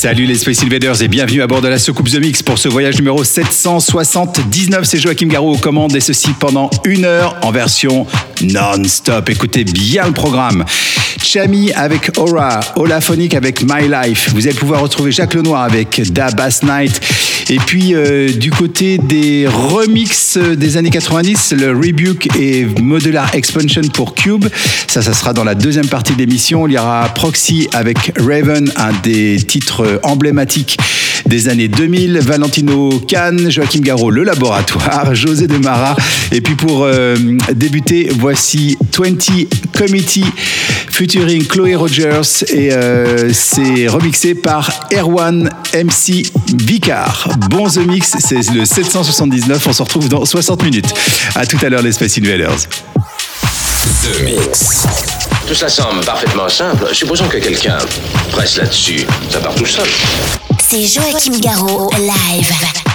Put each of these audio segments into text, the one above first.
Salut les Space Invaders et bienvenue à bord de la soucoupe The Mix pour ce voyage numéro 779. C'est Joachim Garraud aux commandes et ceci pendant une heure en version non-stop. Écoutez bien le programme. Chami avec Aura, Olaphonic avec My Life. Vous allez pouvoir retrouver Jacques Lenoir avec Da Bass Night. Et puis euh, du côté des remixes des années 90, le Rebuke et Modular Expansion pour Cube. Ça, ça sera dans la deuxième partie de l'émission. Il y aura Proxy avec Raven, un des titres emblématiques des années 2000. Valentino Kahn, Joachim Garraud, Le Laboratoire, José de Mara. Et puis pour euh, débuter, voici 20 Committee featuring Chloé Rogers et euh, c'est remixé par Erwan MC Vicar. Bon The Mix, c'est le 779. On se retrouve dans 60 minutes. À tout à l'heure, les Space Invaders. The Mix. Tout cela semble parfaitement simple. Supposons que quelqu'un presse là-dessus. Ça part tout seul. C'est Joachim Garraud, live.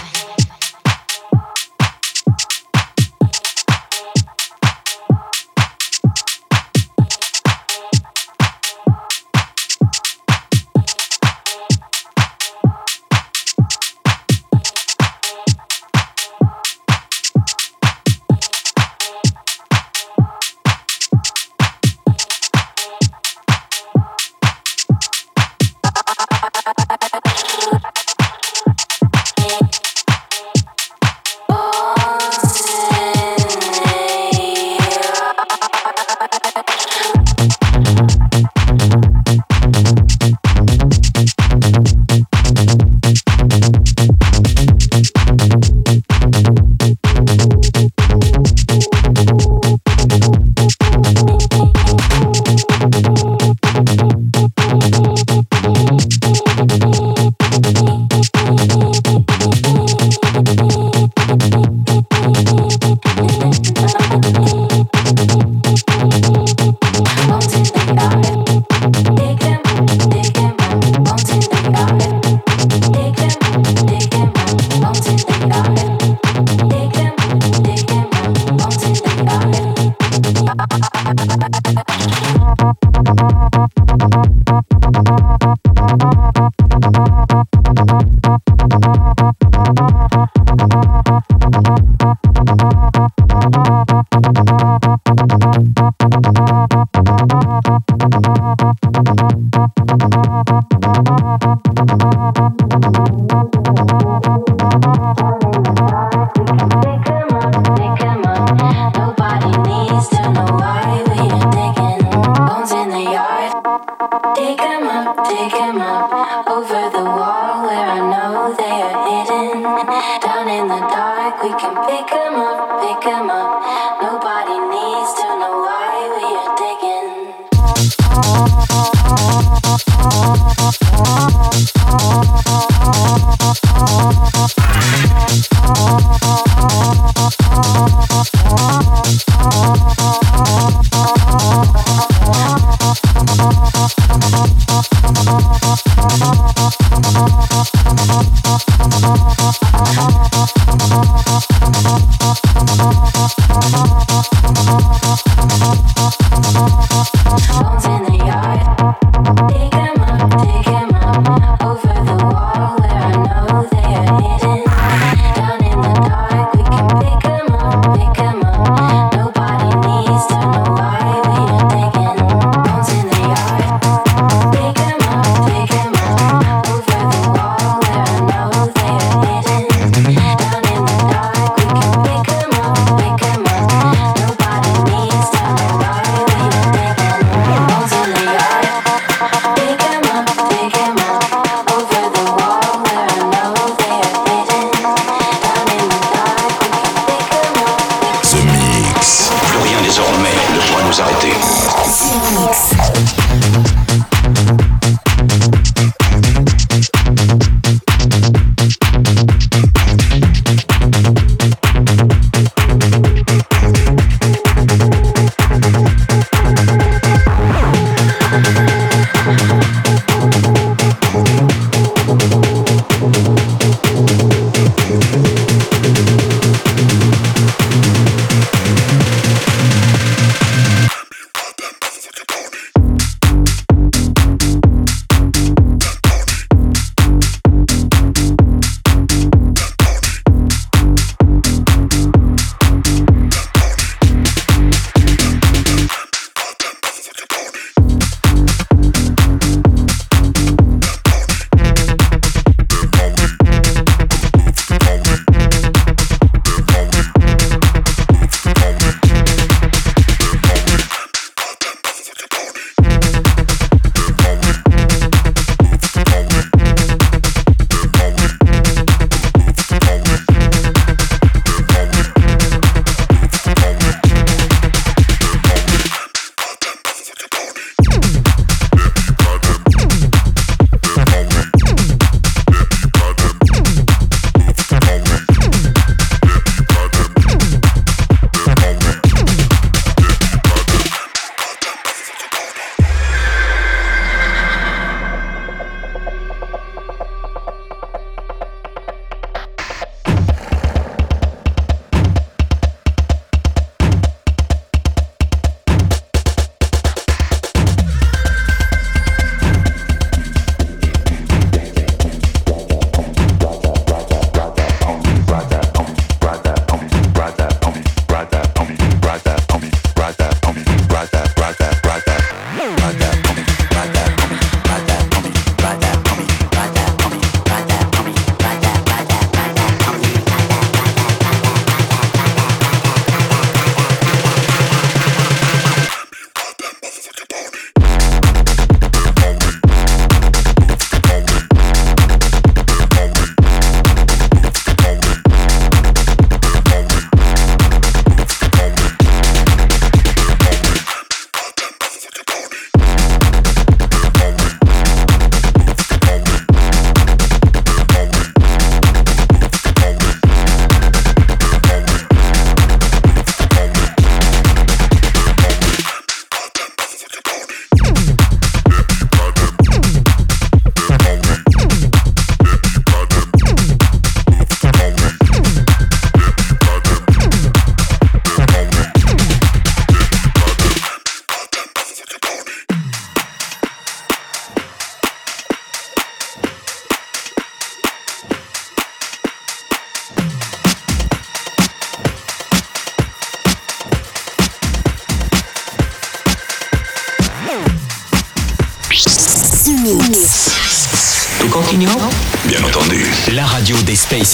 Oh.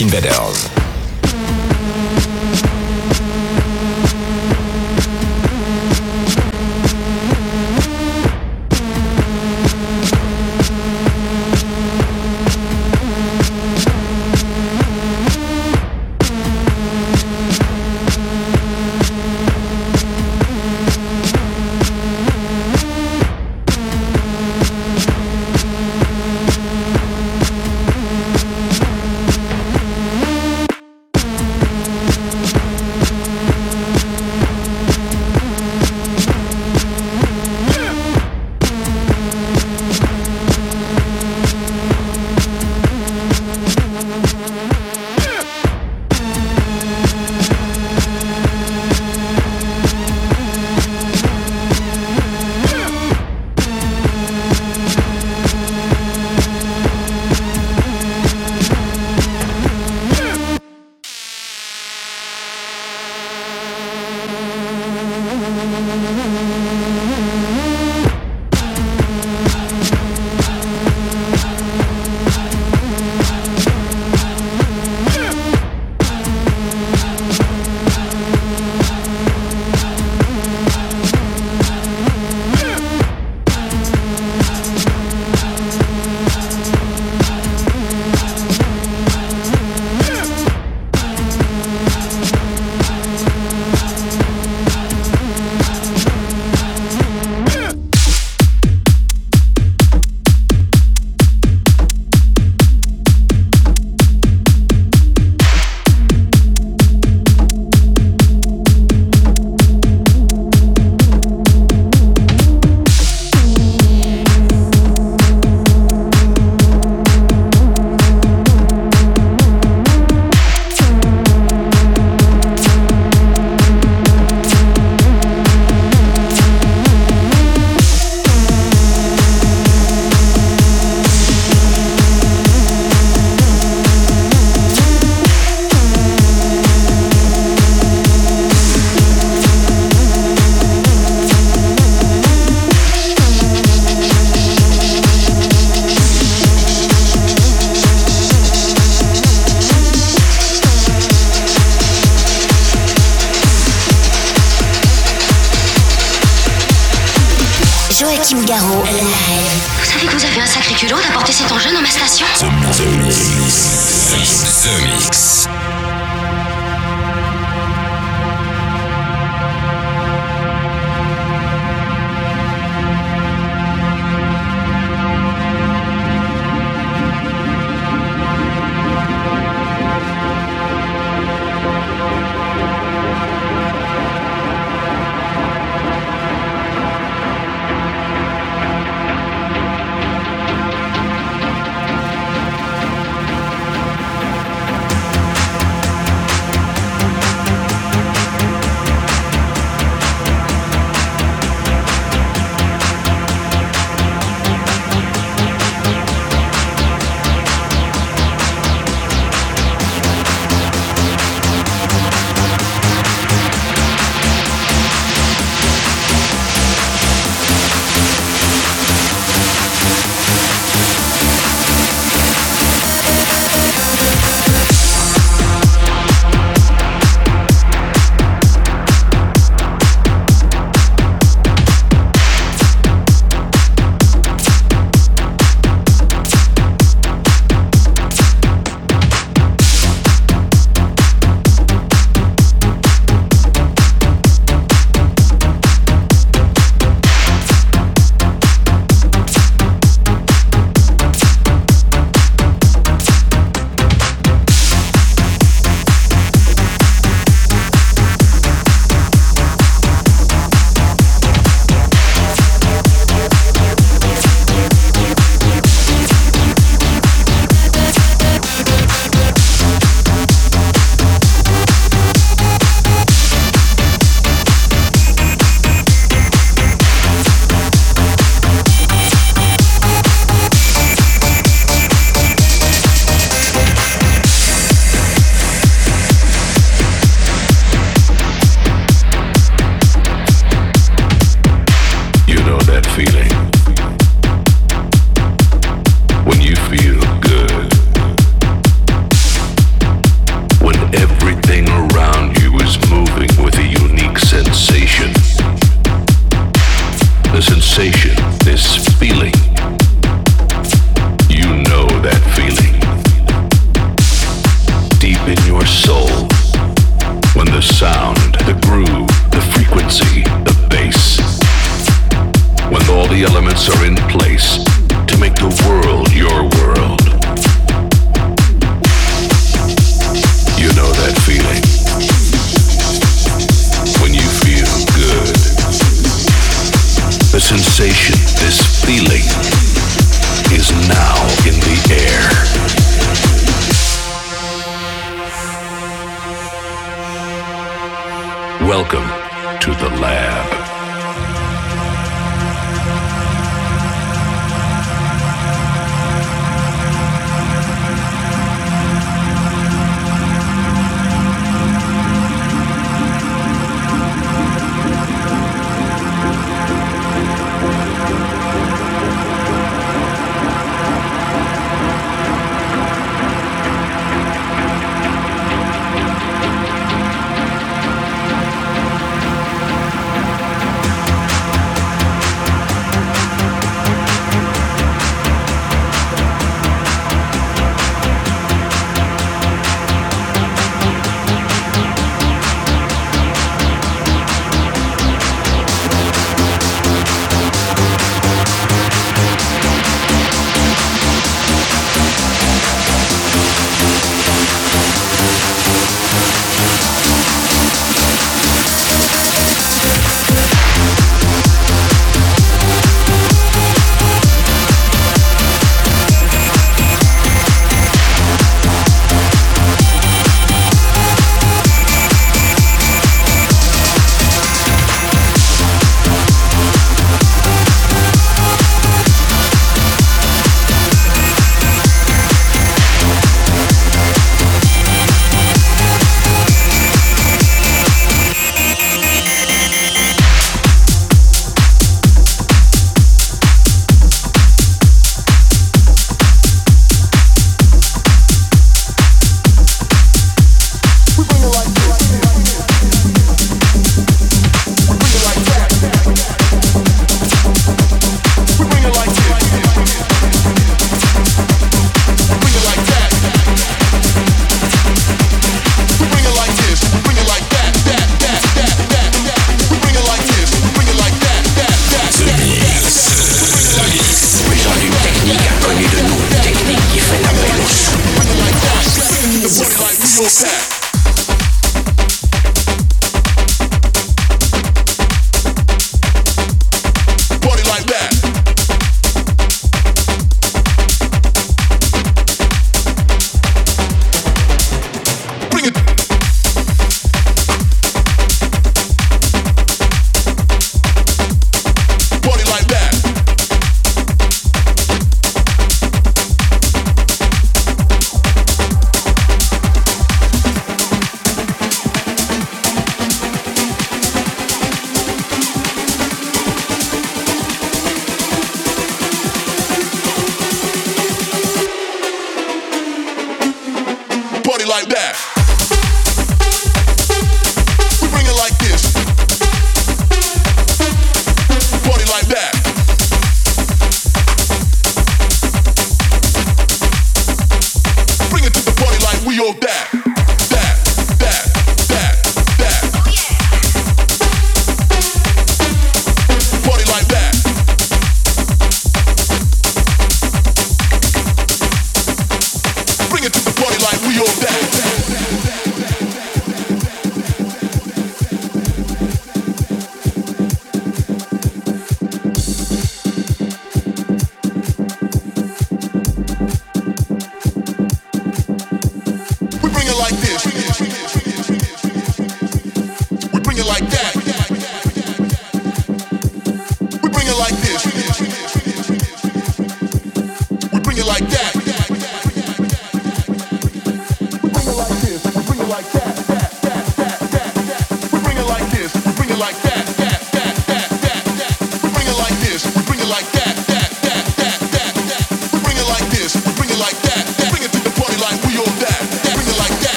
Invaders. Música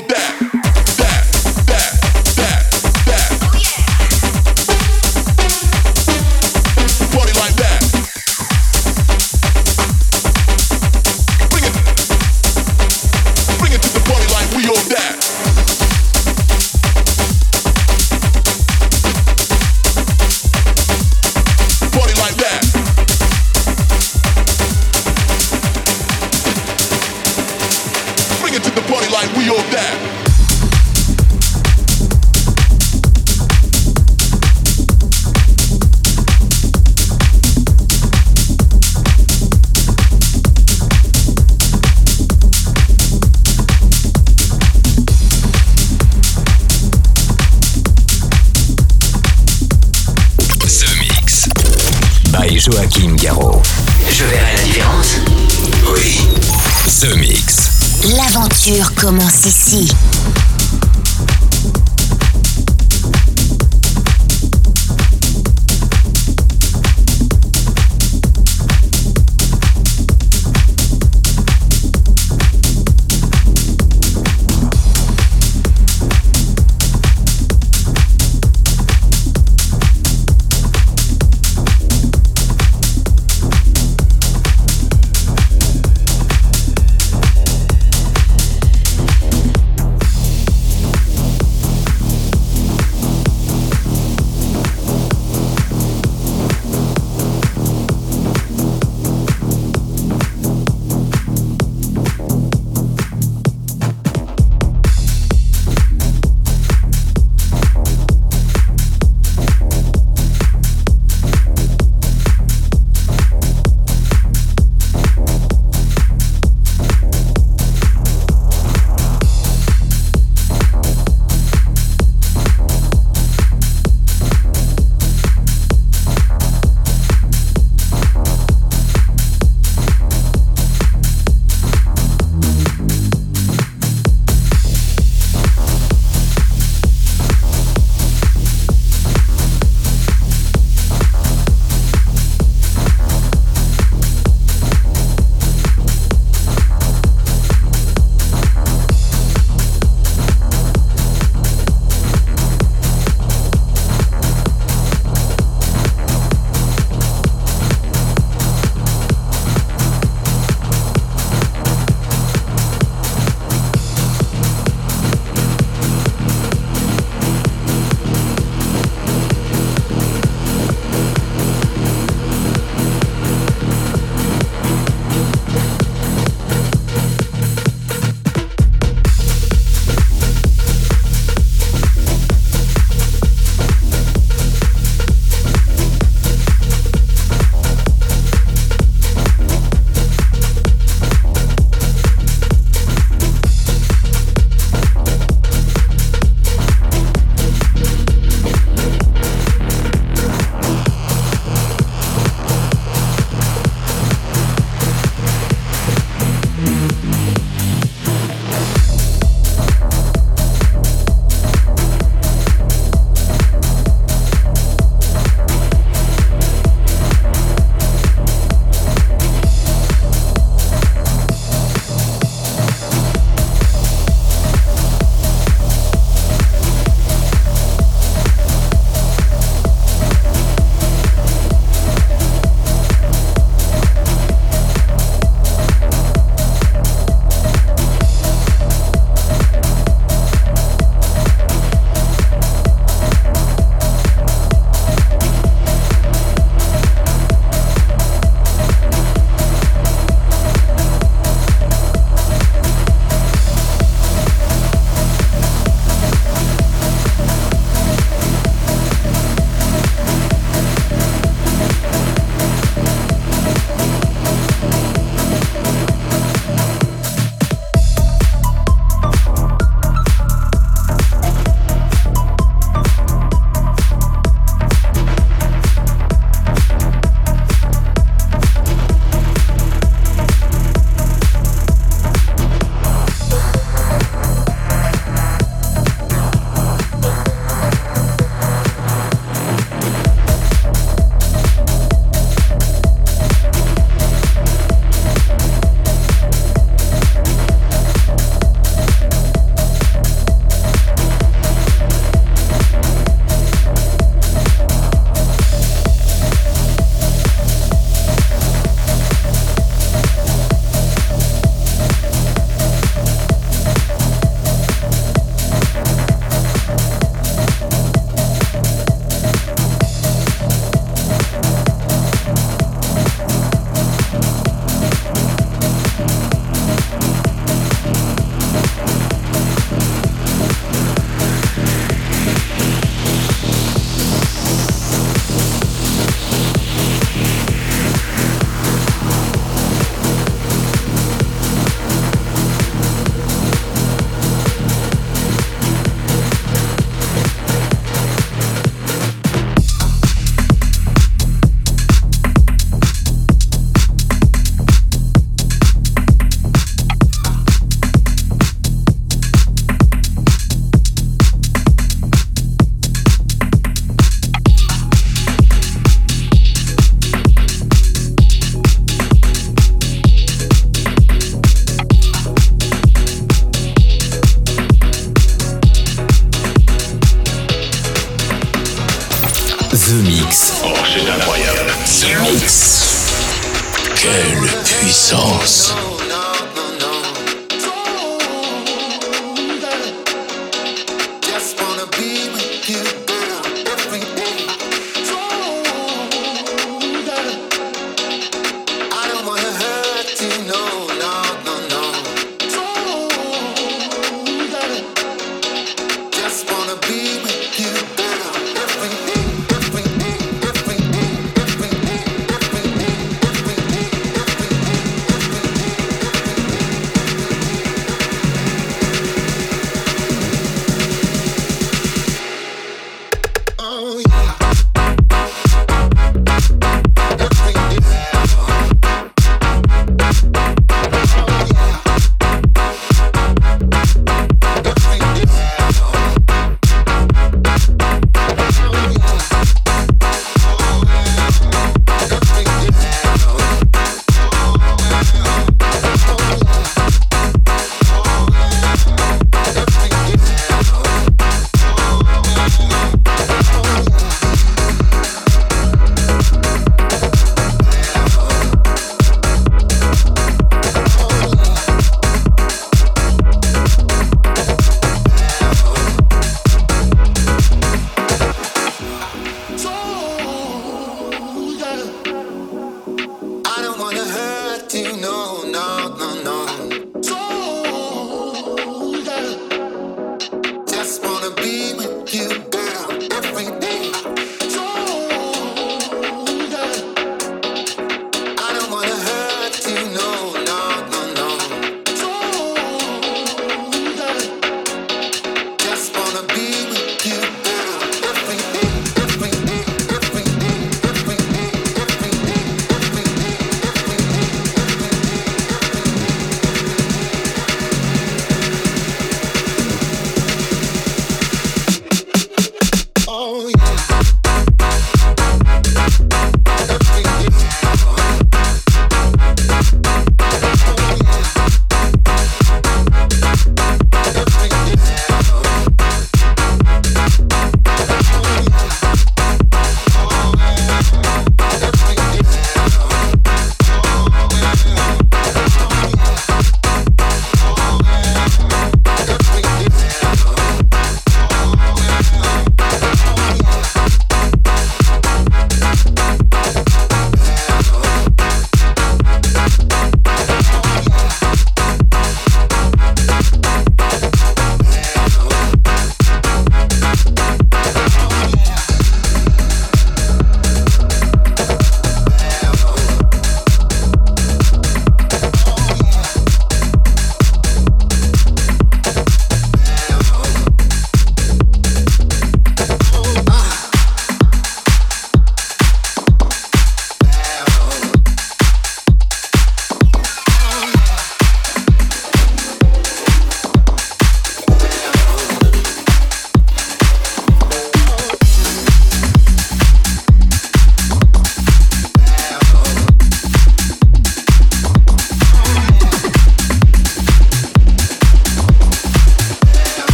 that.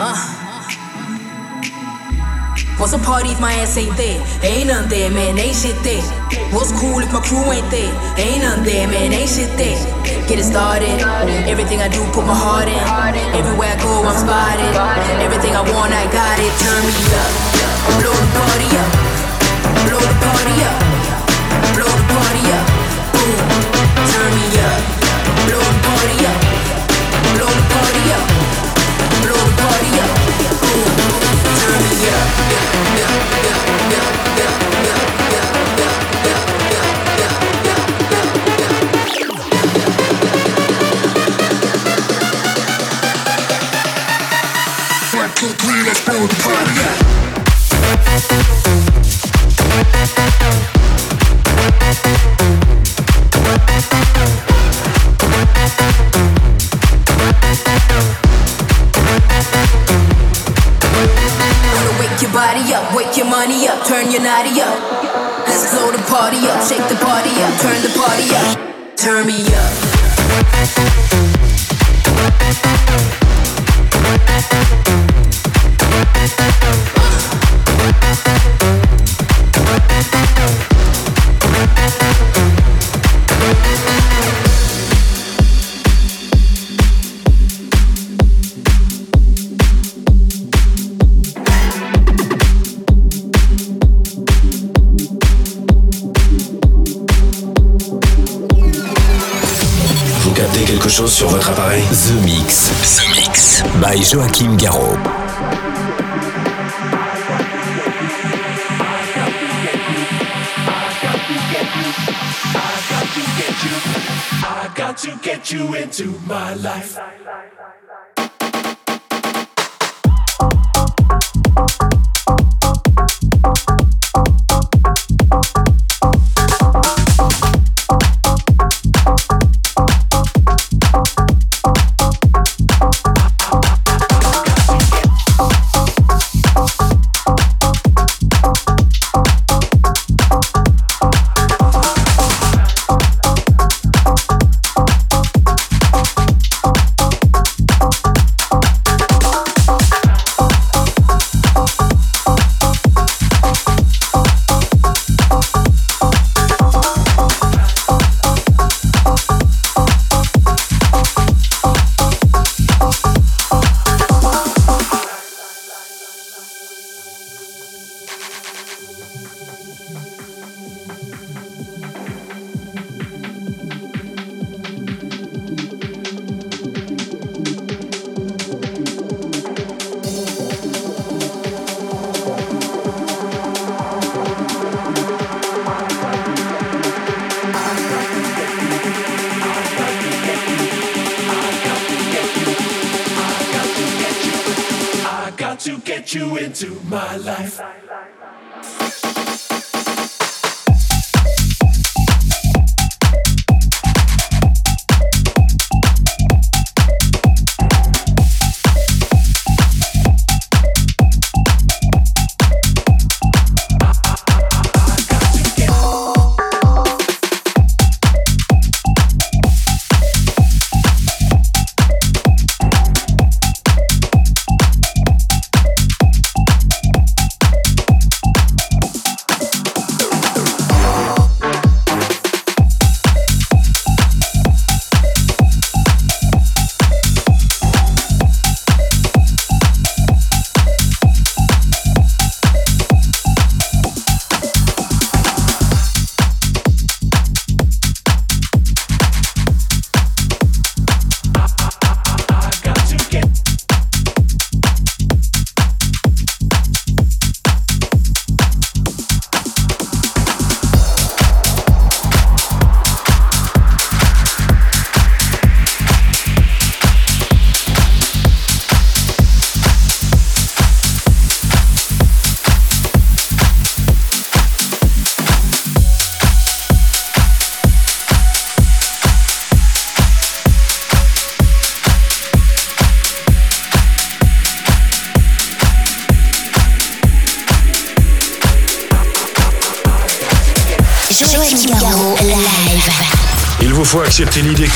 Uh. What's a party if my ass ain't there? Ain't none there, man, ain't shit there. What's cool if my crew ain't there? Ain't none there, man, ain't shit there. Get it started. Everything I do, put my heart in. Everywhere I go, I'm spotted. Everything I want, I got it. Turn me up. Blow the party up. Blow the party up. One, two, three, let's blow the party To get you into my life.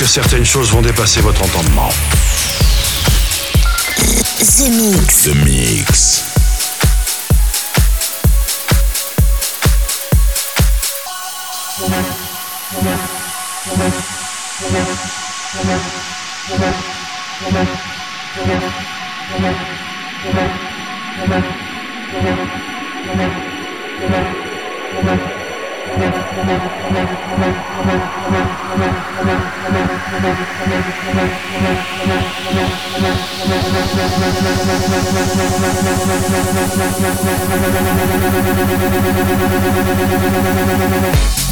Que certaines choses vont dépasser votre entendement. The Mix. The Mix. Thank you.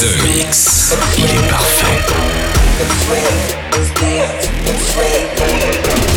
Let me see you.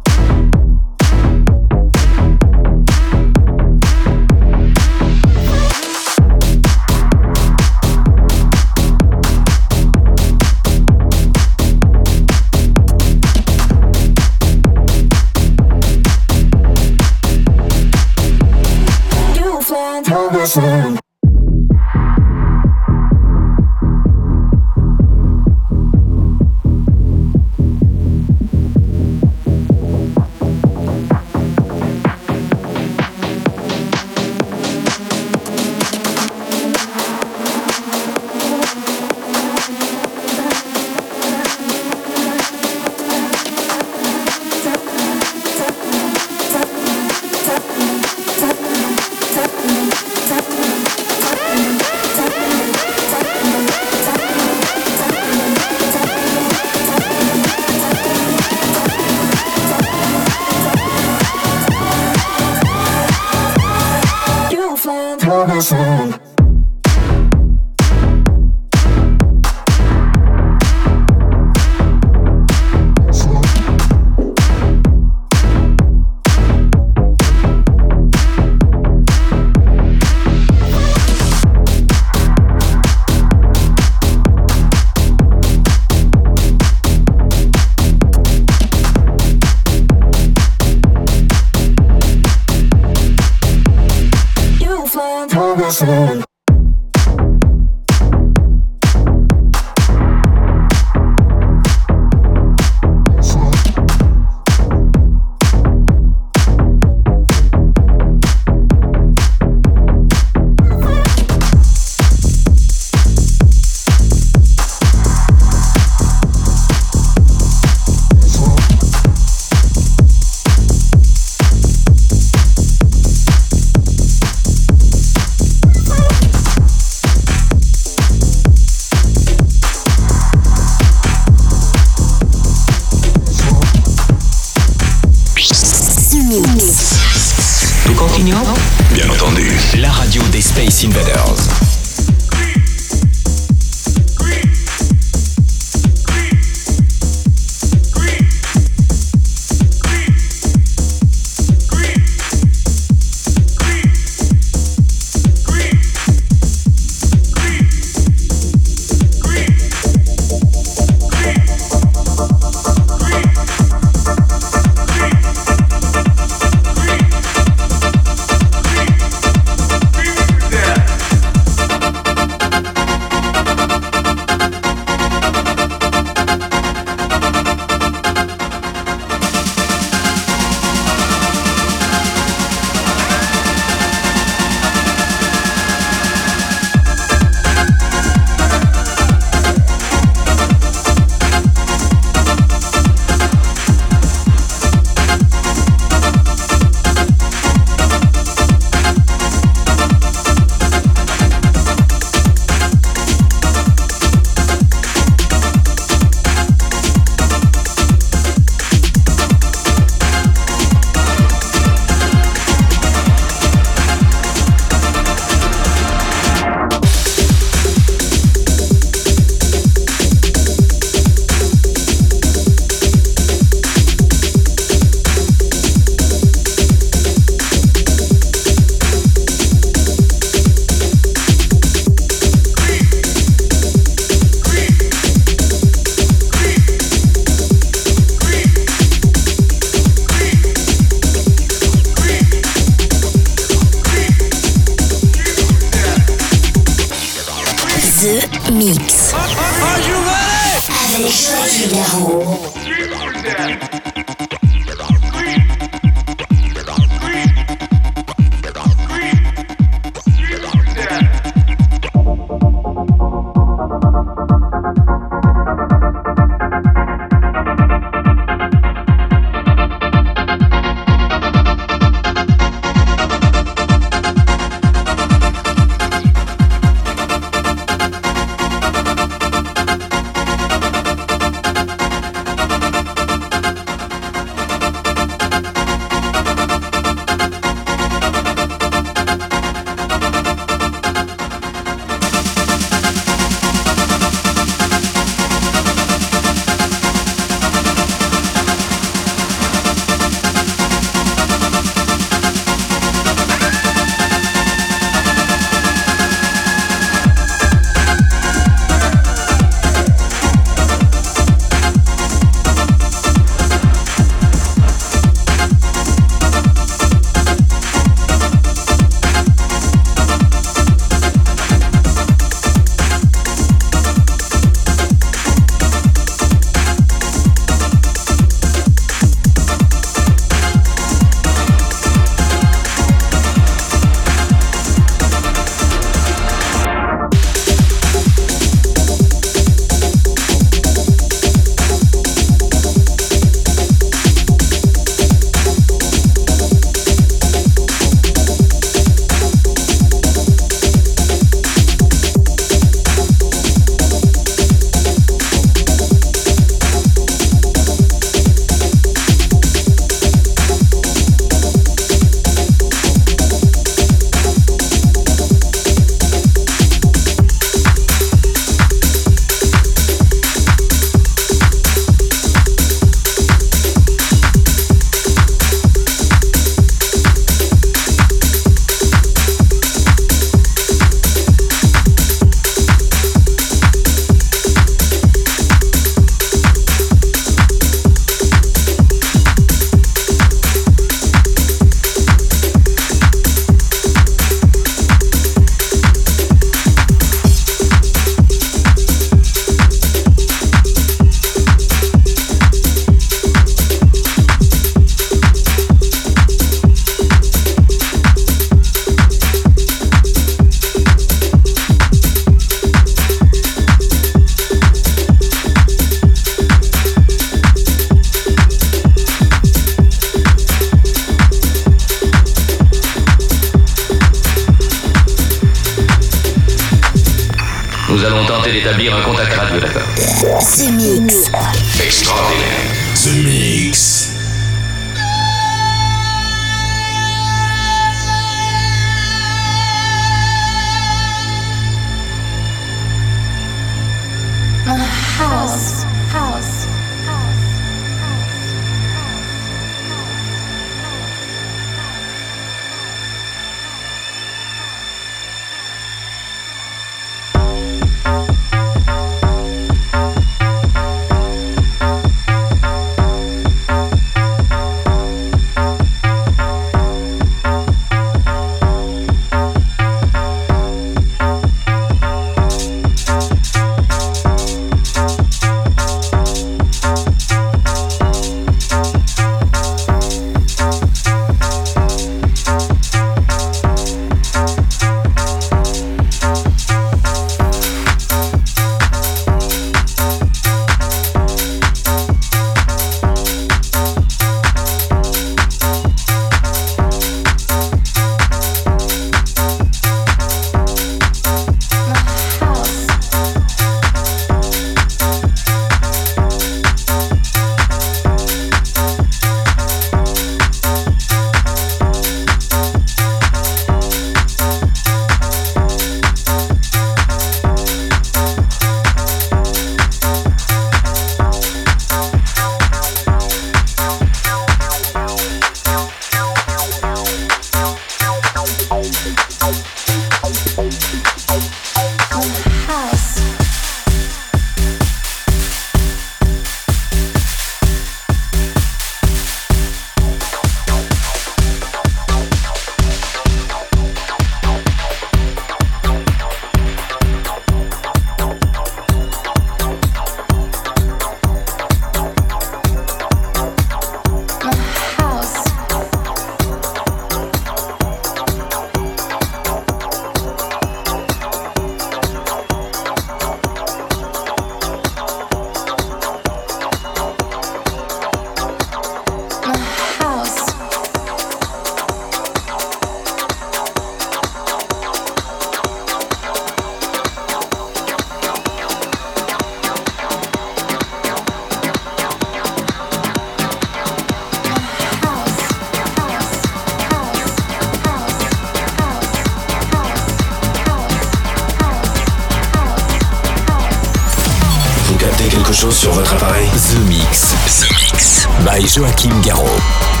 Joachim Garraud.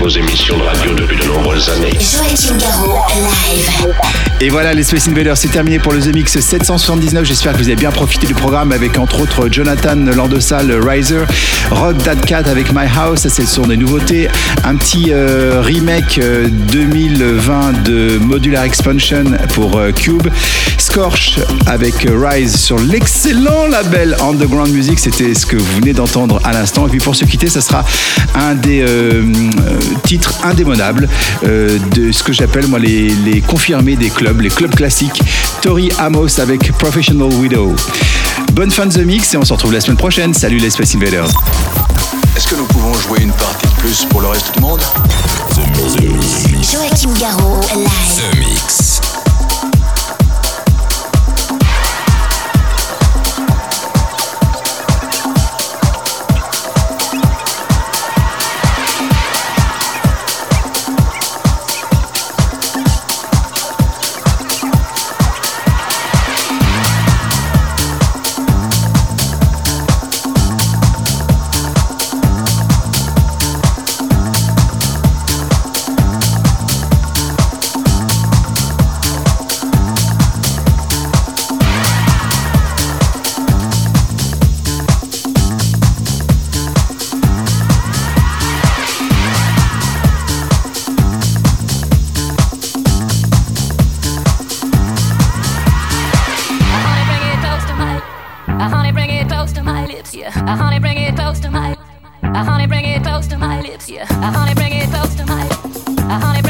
Vos émissions de radio depuis de nombreuses années. Joachim Garraud, live. Et voilà, les Space Invaders, c'est terminé pour le The Mix 779. J'espère que vous avez bien profité du programme avec entre autres Jonathan Landosal, Riser, Rock That Cat avec My House, ça c'est le son des nouveautés, un petit euh, remake euh, 2020 de Modular Expansion pour euh, Cube, Scorch avec Rise sur l'excellent label Underground Music, c'était ce que vous venez d'entendre à l'instant. Et puis pour se quitter, ça sera un des euh, euh, titres indémodables euh, de ce que j'appelle moi les, les confirmés des clubs, les clubs classiques. Tori Amos avec Professional Widow. Bonne fin de The Mix et on se retrouve la semaine prochaine. Salut les Space Invaders. Est-ce que nous pouvons jouer une partie de plus pour le reste du monde? Joachim Garraud, live. The Mix. A honey